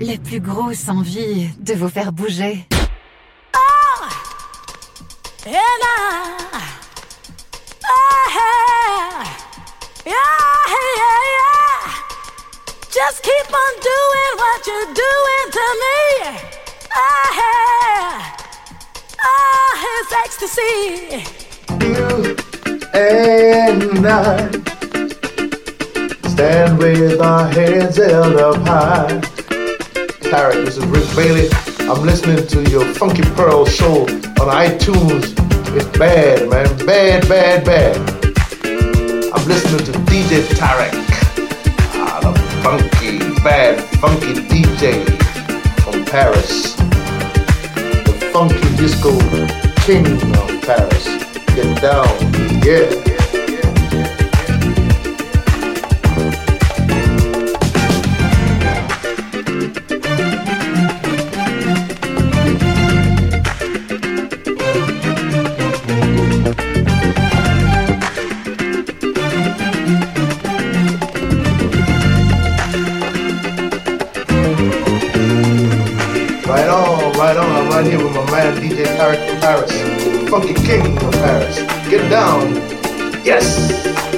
la plus grosse envie de vous faire bouger. Oh, oh yeah, yeah, yeah, Just keep on doing what you're doing to me. Oh, it's oh, ecstasy. You and I stand with our heads held up high. Tarek, This is Rick Bailey. I'm listening to your Funky Pearl show on iTunes. It's bad, man. Bad, bad, bad. I'm listening to DJ Tarek. Ah, the funky, bad, funky DJ from Paris. The funky disco king of Paris. Get down, yeah. man DJ Tarek Paris, Funky King from Paris. Get down. Yes!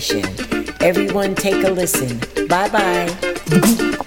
Station. Everyone take a listen. Bye bye.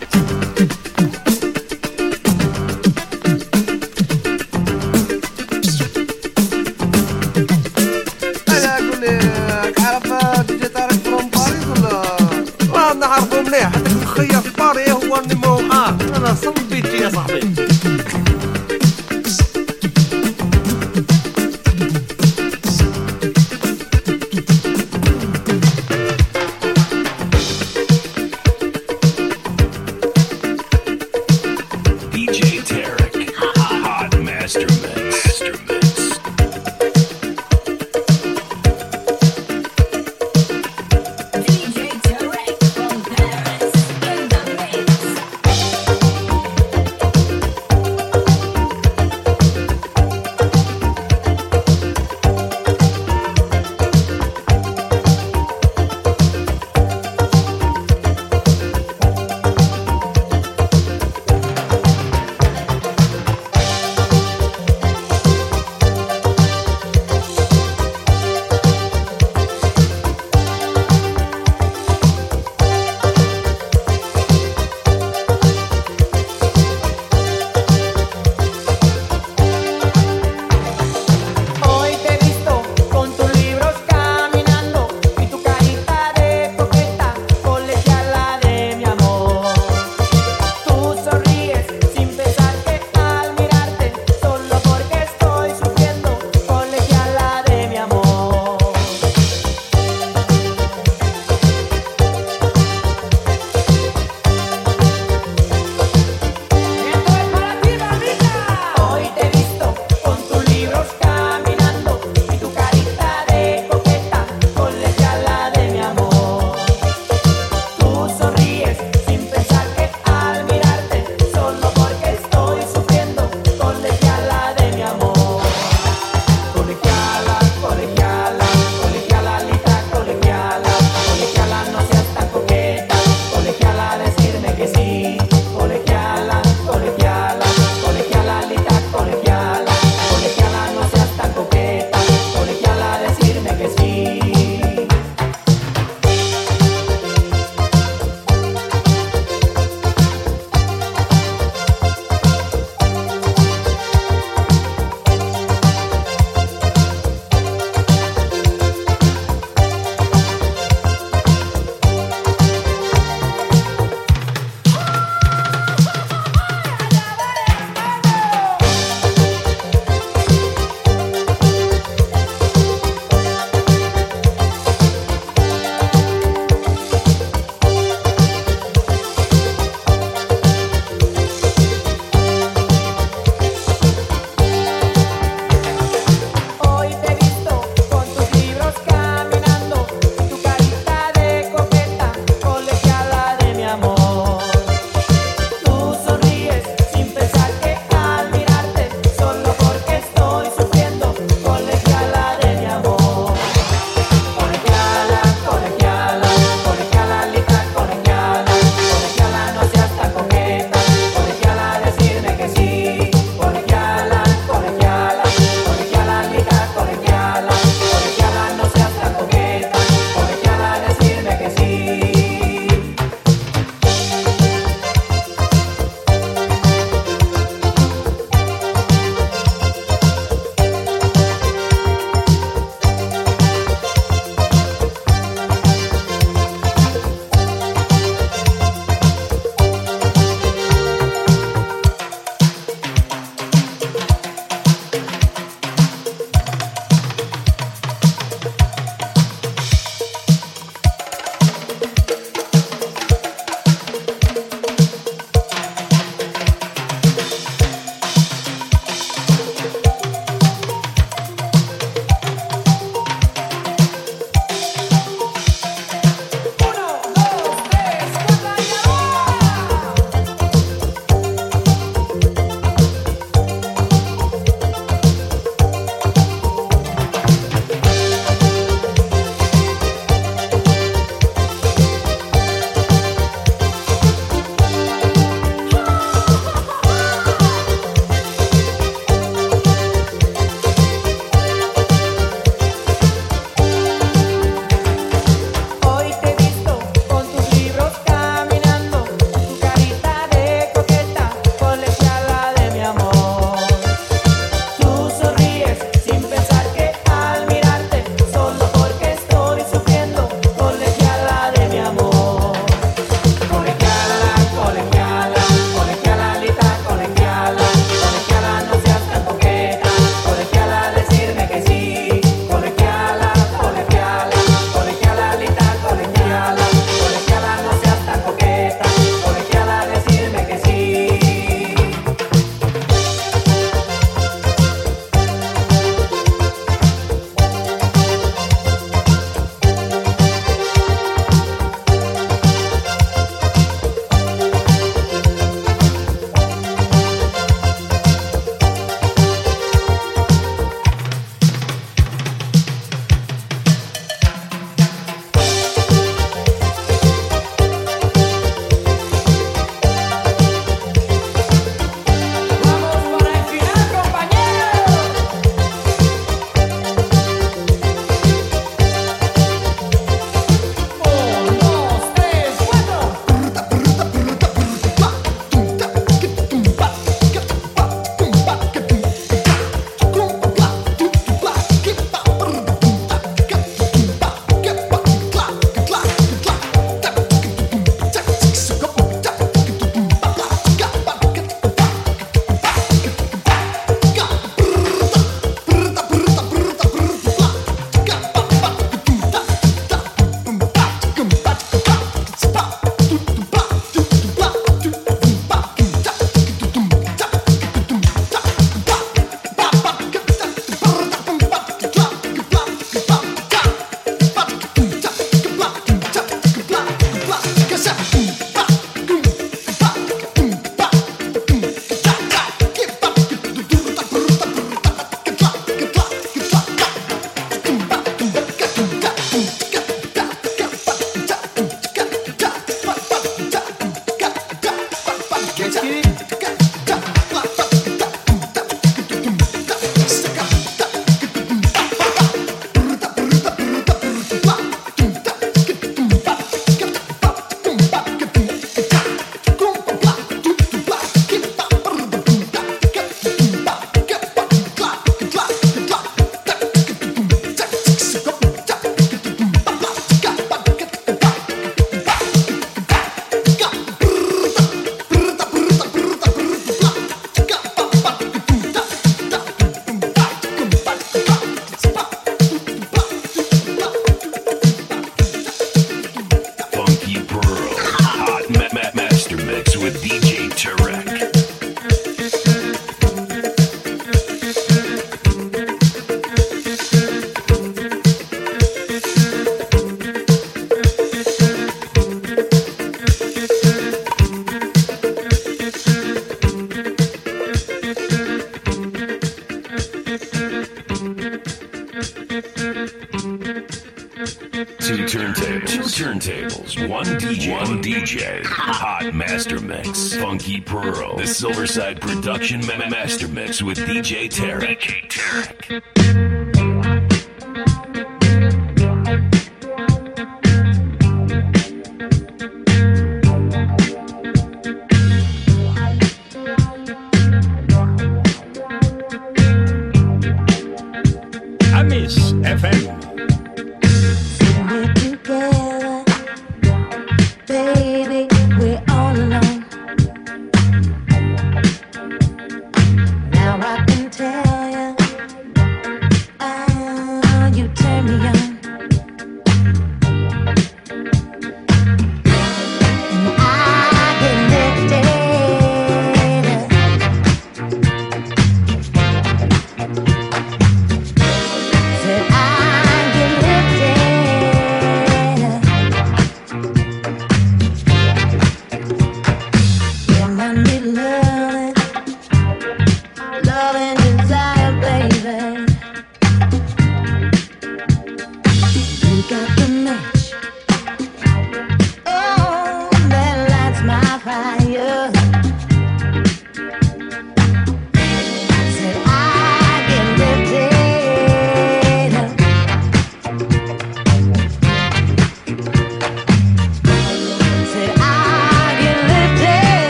Pearl, the Silverside Production Master Mix with DJ Tarek.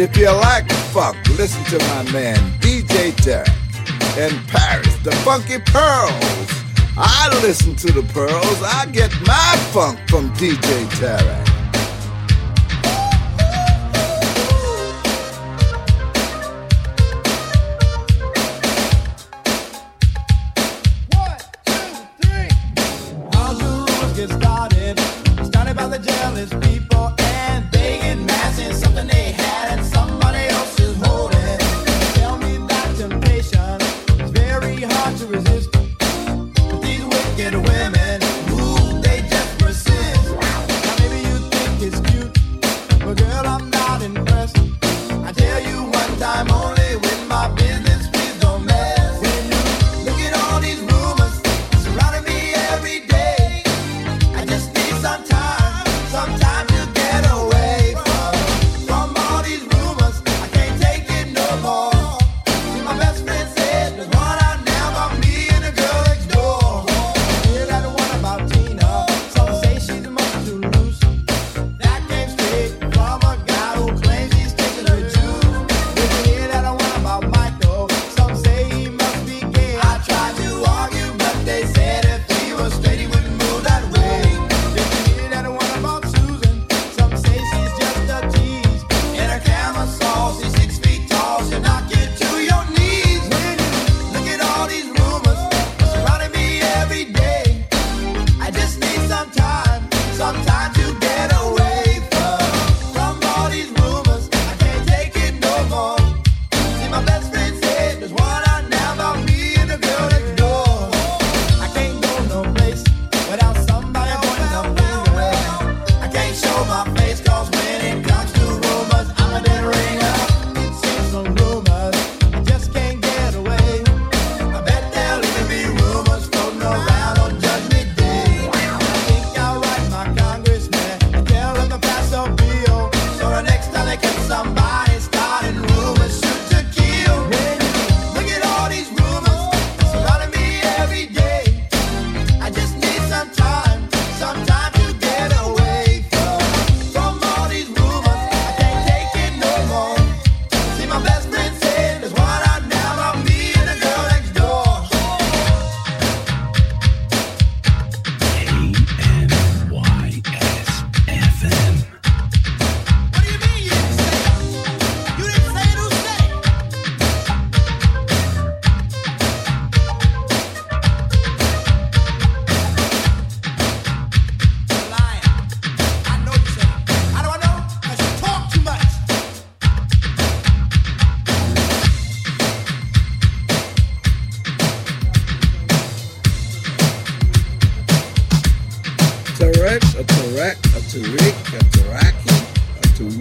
If you like funk, listen to my man DJ Derek in Paris, the Funky Pearls. I listen to the pearls. I get my funk from DJ Derek.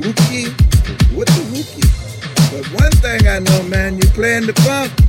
Wookie with the Wookie. But one thing I know, man, you playing the funk.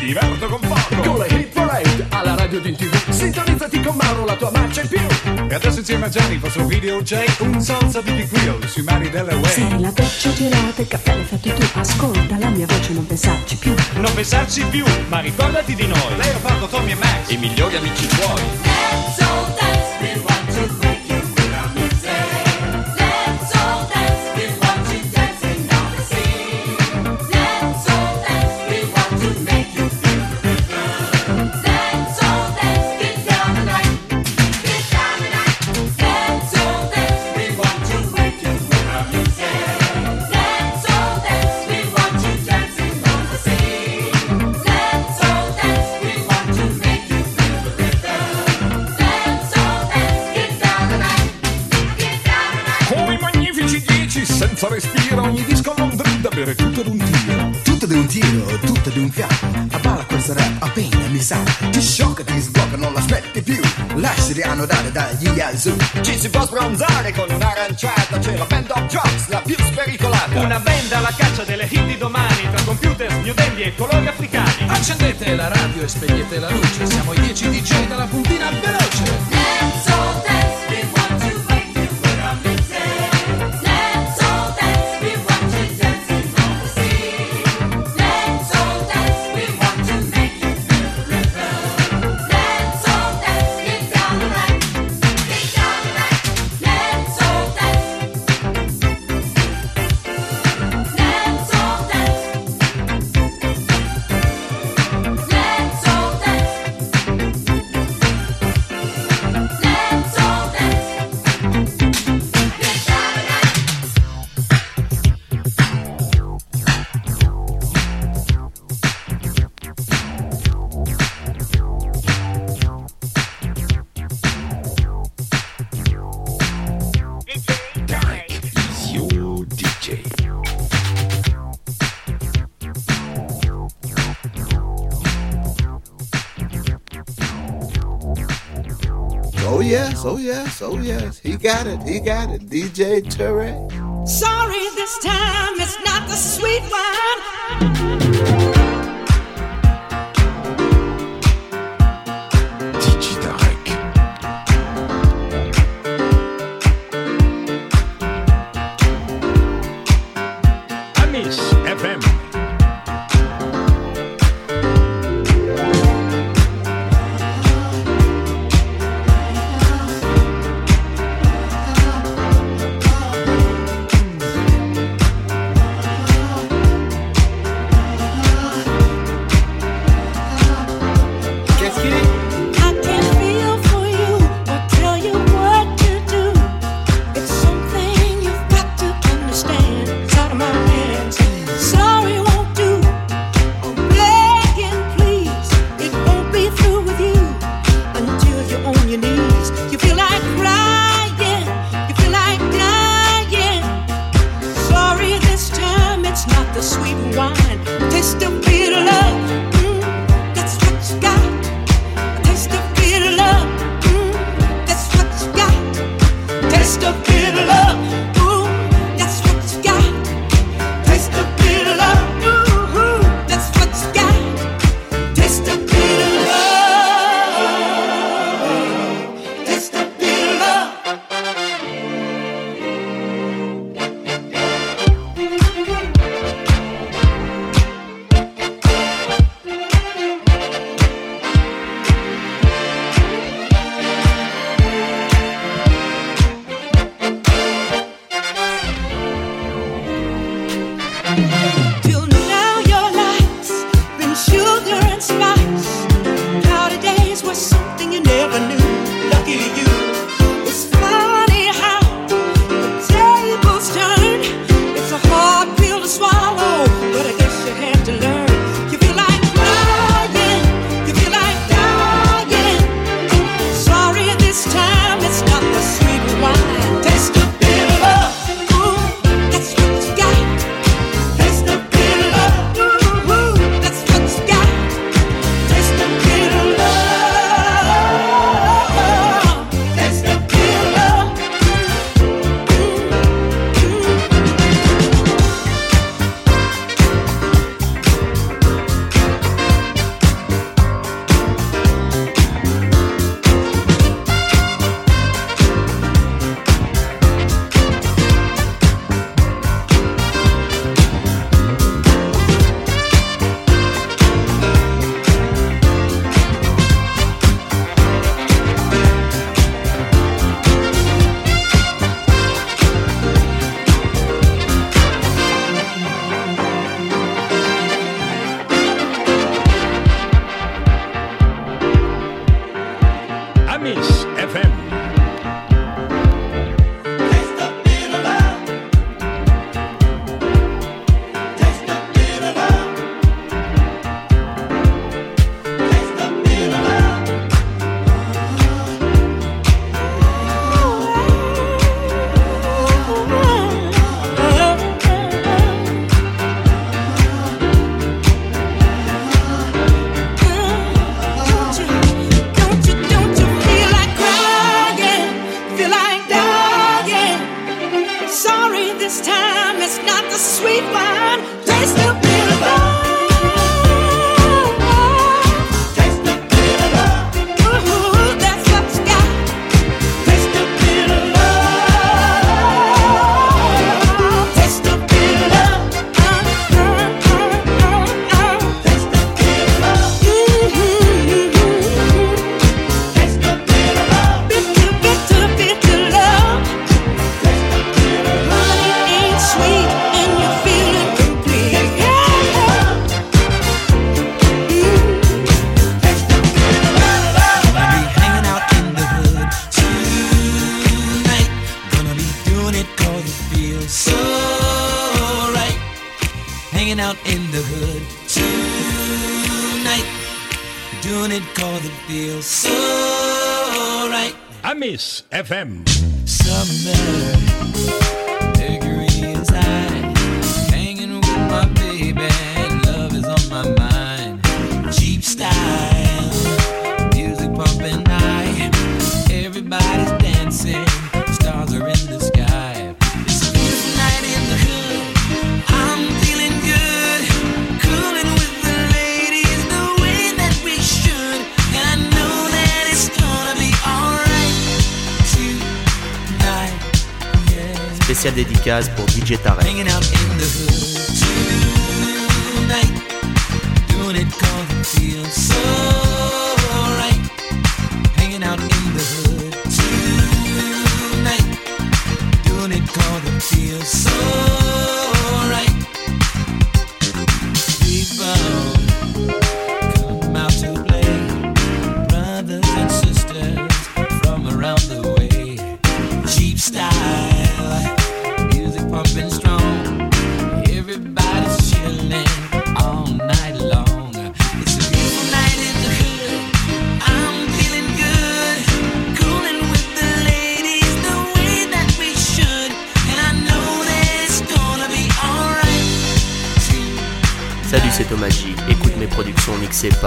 Diverto con poco. Con le hit parade alla radio di tv, sintonizzati con Mauro la tua marcia in più. E adesso insieme a Gianni, il vostro video J, un salsa di Wheel sui mari delle Way. Se la doccia gelata, il caffè l'hai fatto tu, ascolta la mia voce, non pensarci più. Non pensarci più, ma ricordati di noi. Lei ha fatto Tommy e Max, i migliori amici tuoi. Bere tutto d'un tiro. Tutto di un tiro, tutto di un fiato A balla questa rap appena mi sa Ti sciocca, ti sblocca, non l'aspetti più Lasciati annodare dagli yazoo Ci si può sbronzare con un'aranciata, c'è la band of jocks, la più spericolata. Una band alla caccia delle hit di domani, tra computer, dandy e colori africani. Accendete la radio e spegnete la luce, siamo i 10 DJ dalla puntina veloce. Oh yes, oh yes. He got it, he got it. DJ Tarek. Sorry, this time it's not the sweet one. hanging out in the hood tonight. Doing it cause it feels so right. I miss FM. Summer. spéciale dédicace pour DJ Tarek.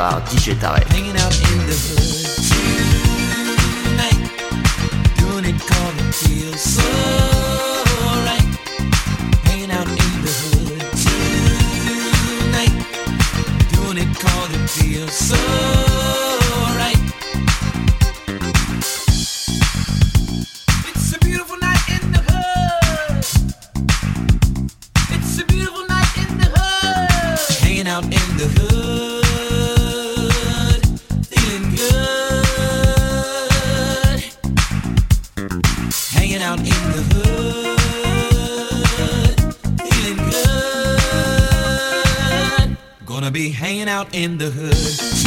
par DJ Tarek. out in the hood.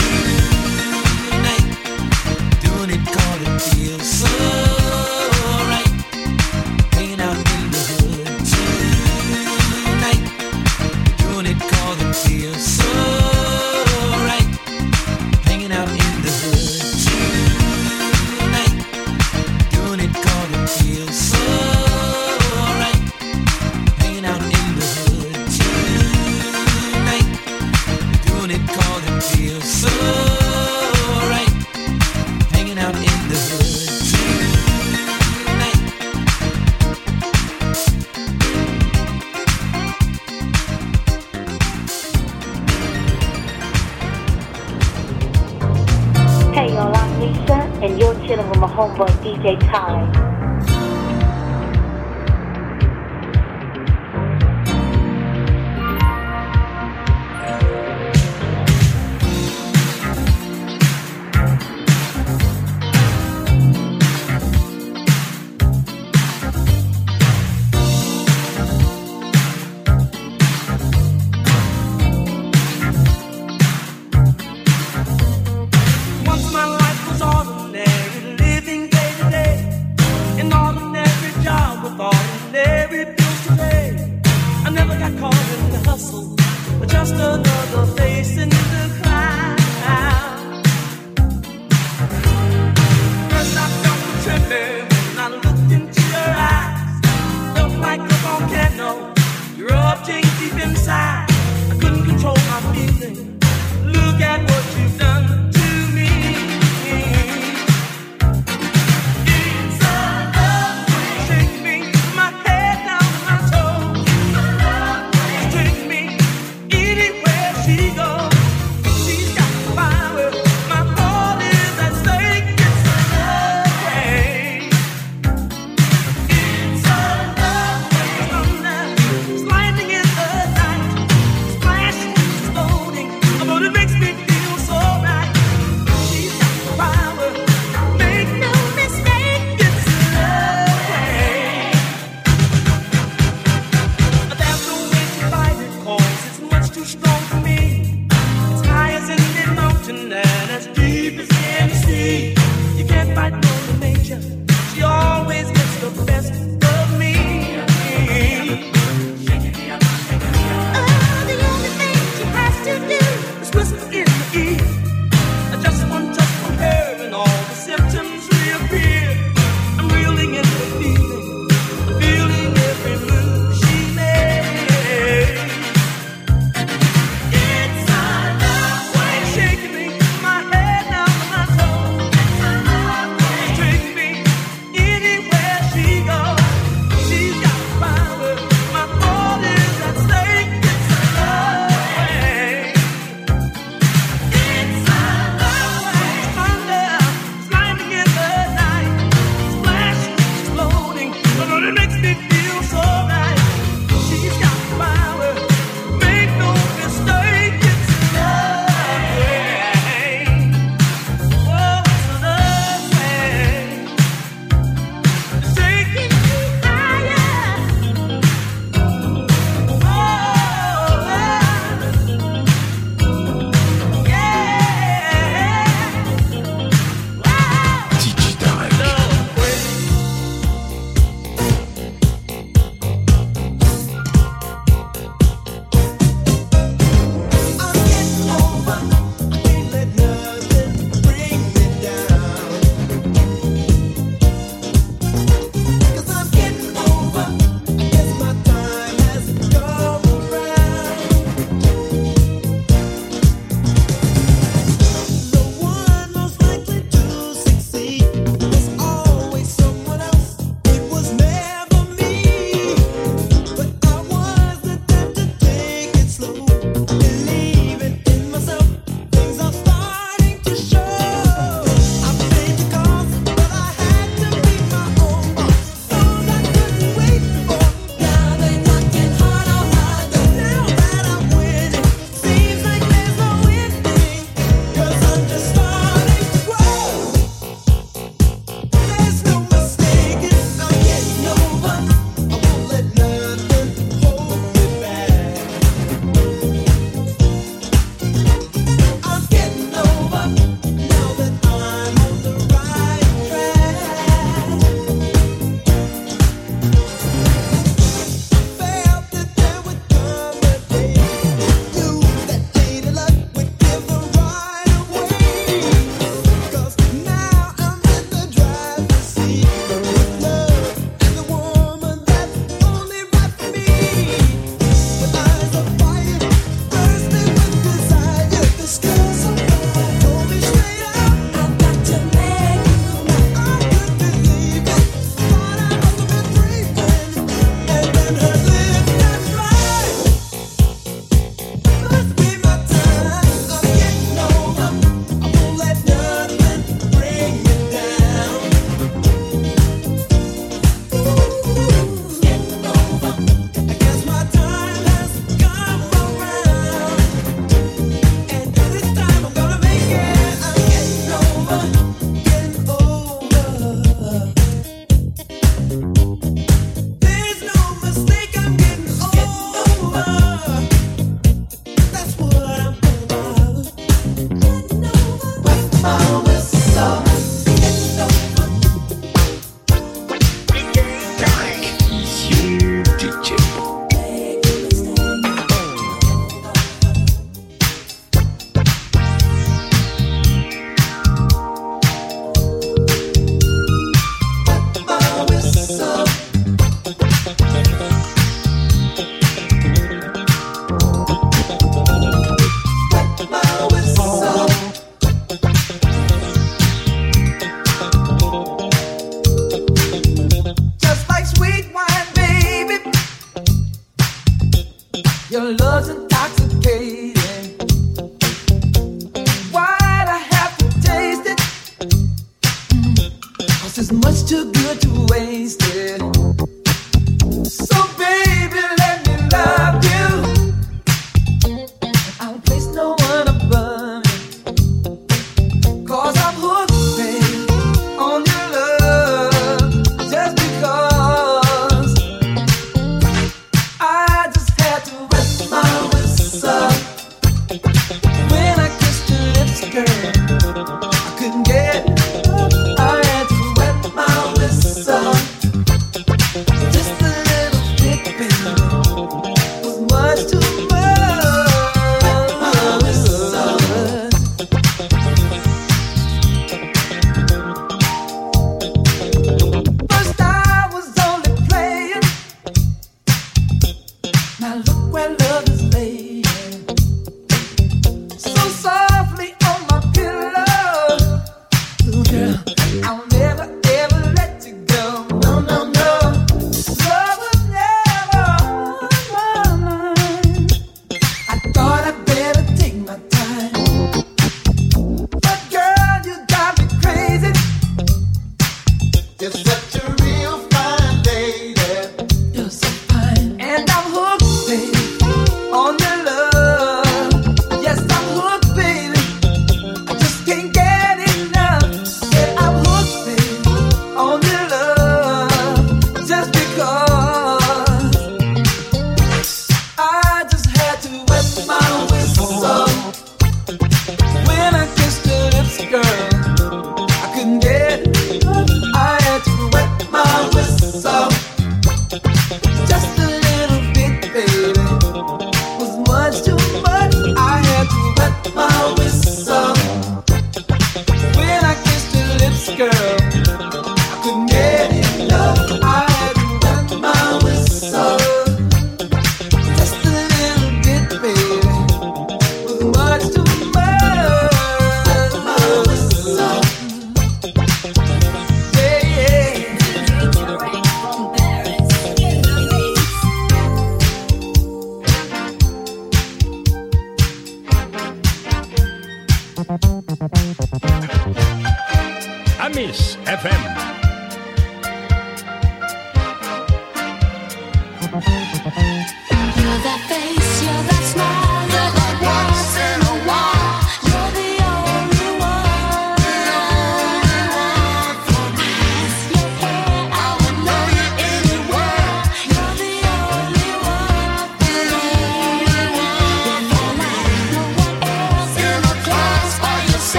FM.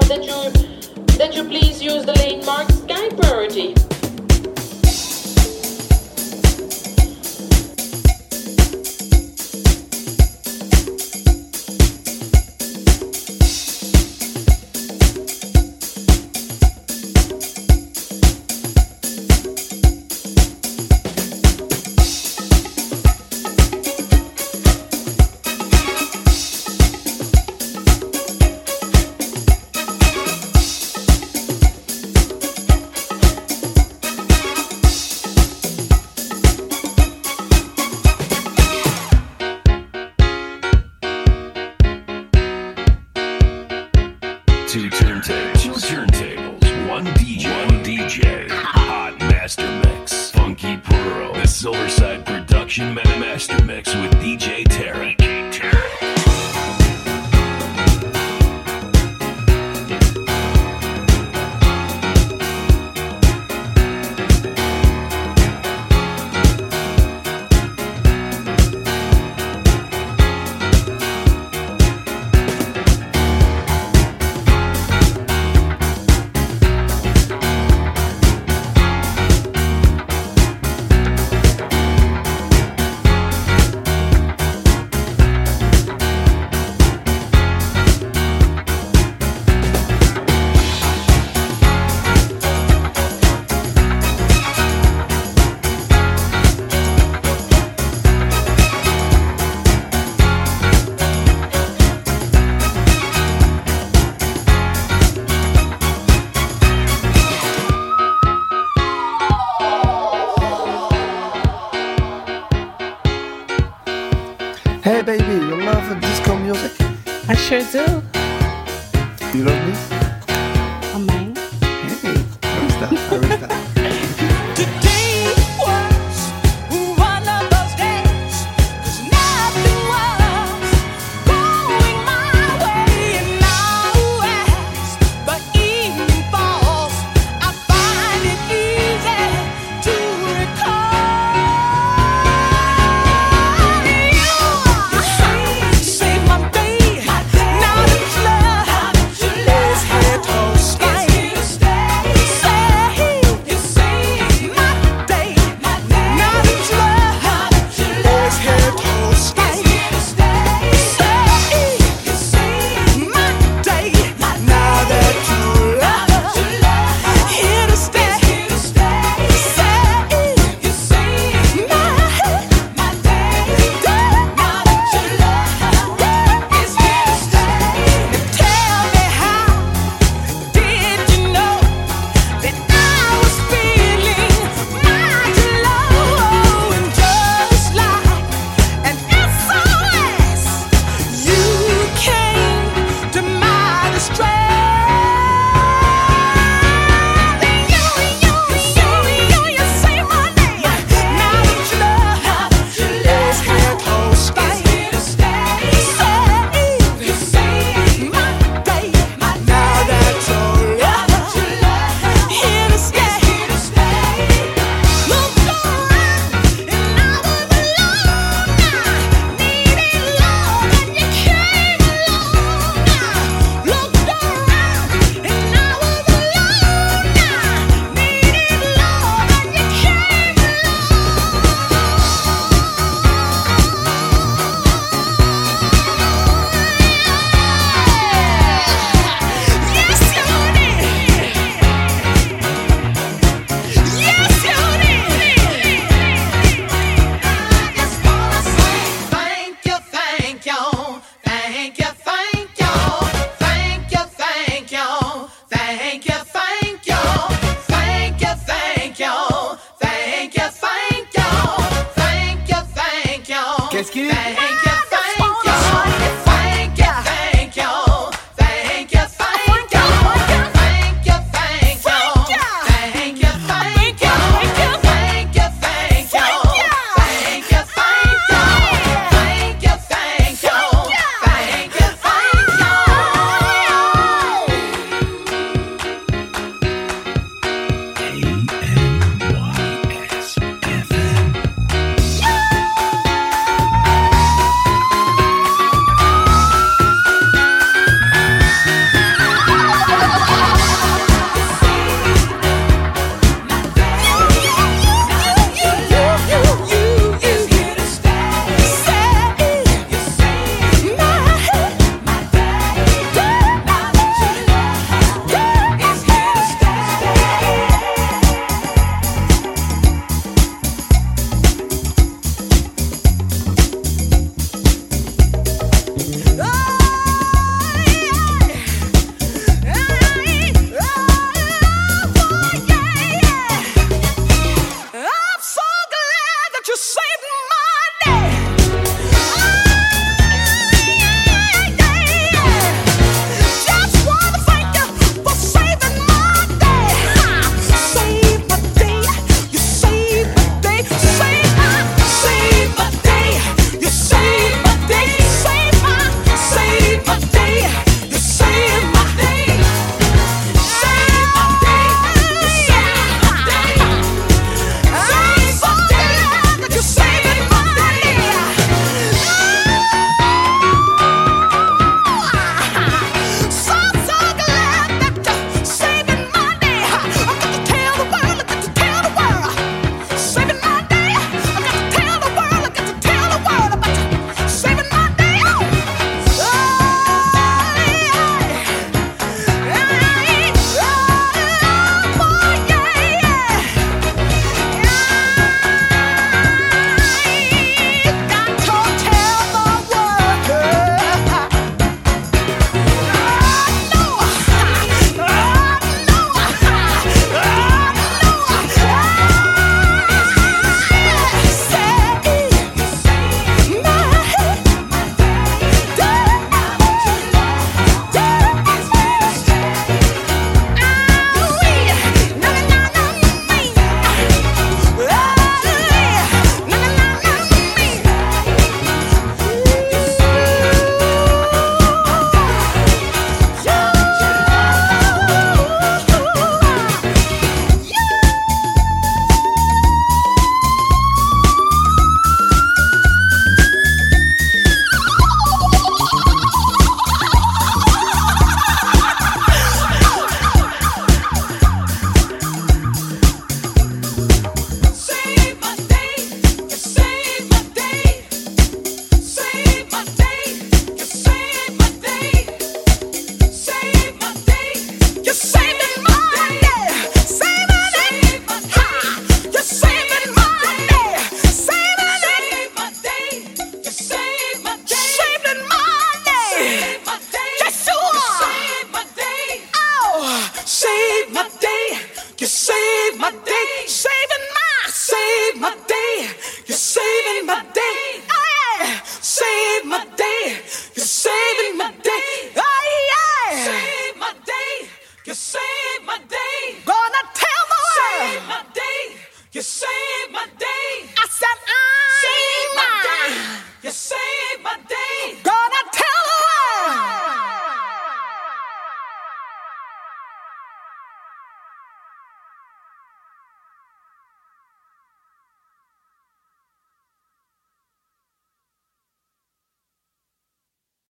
that you Master Mix. Funky Pearl. The Silverside Production Meta Master Mix with DJ Tarek.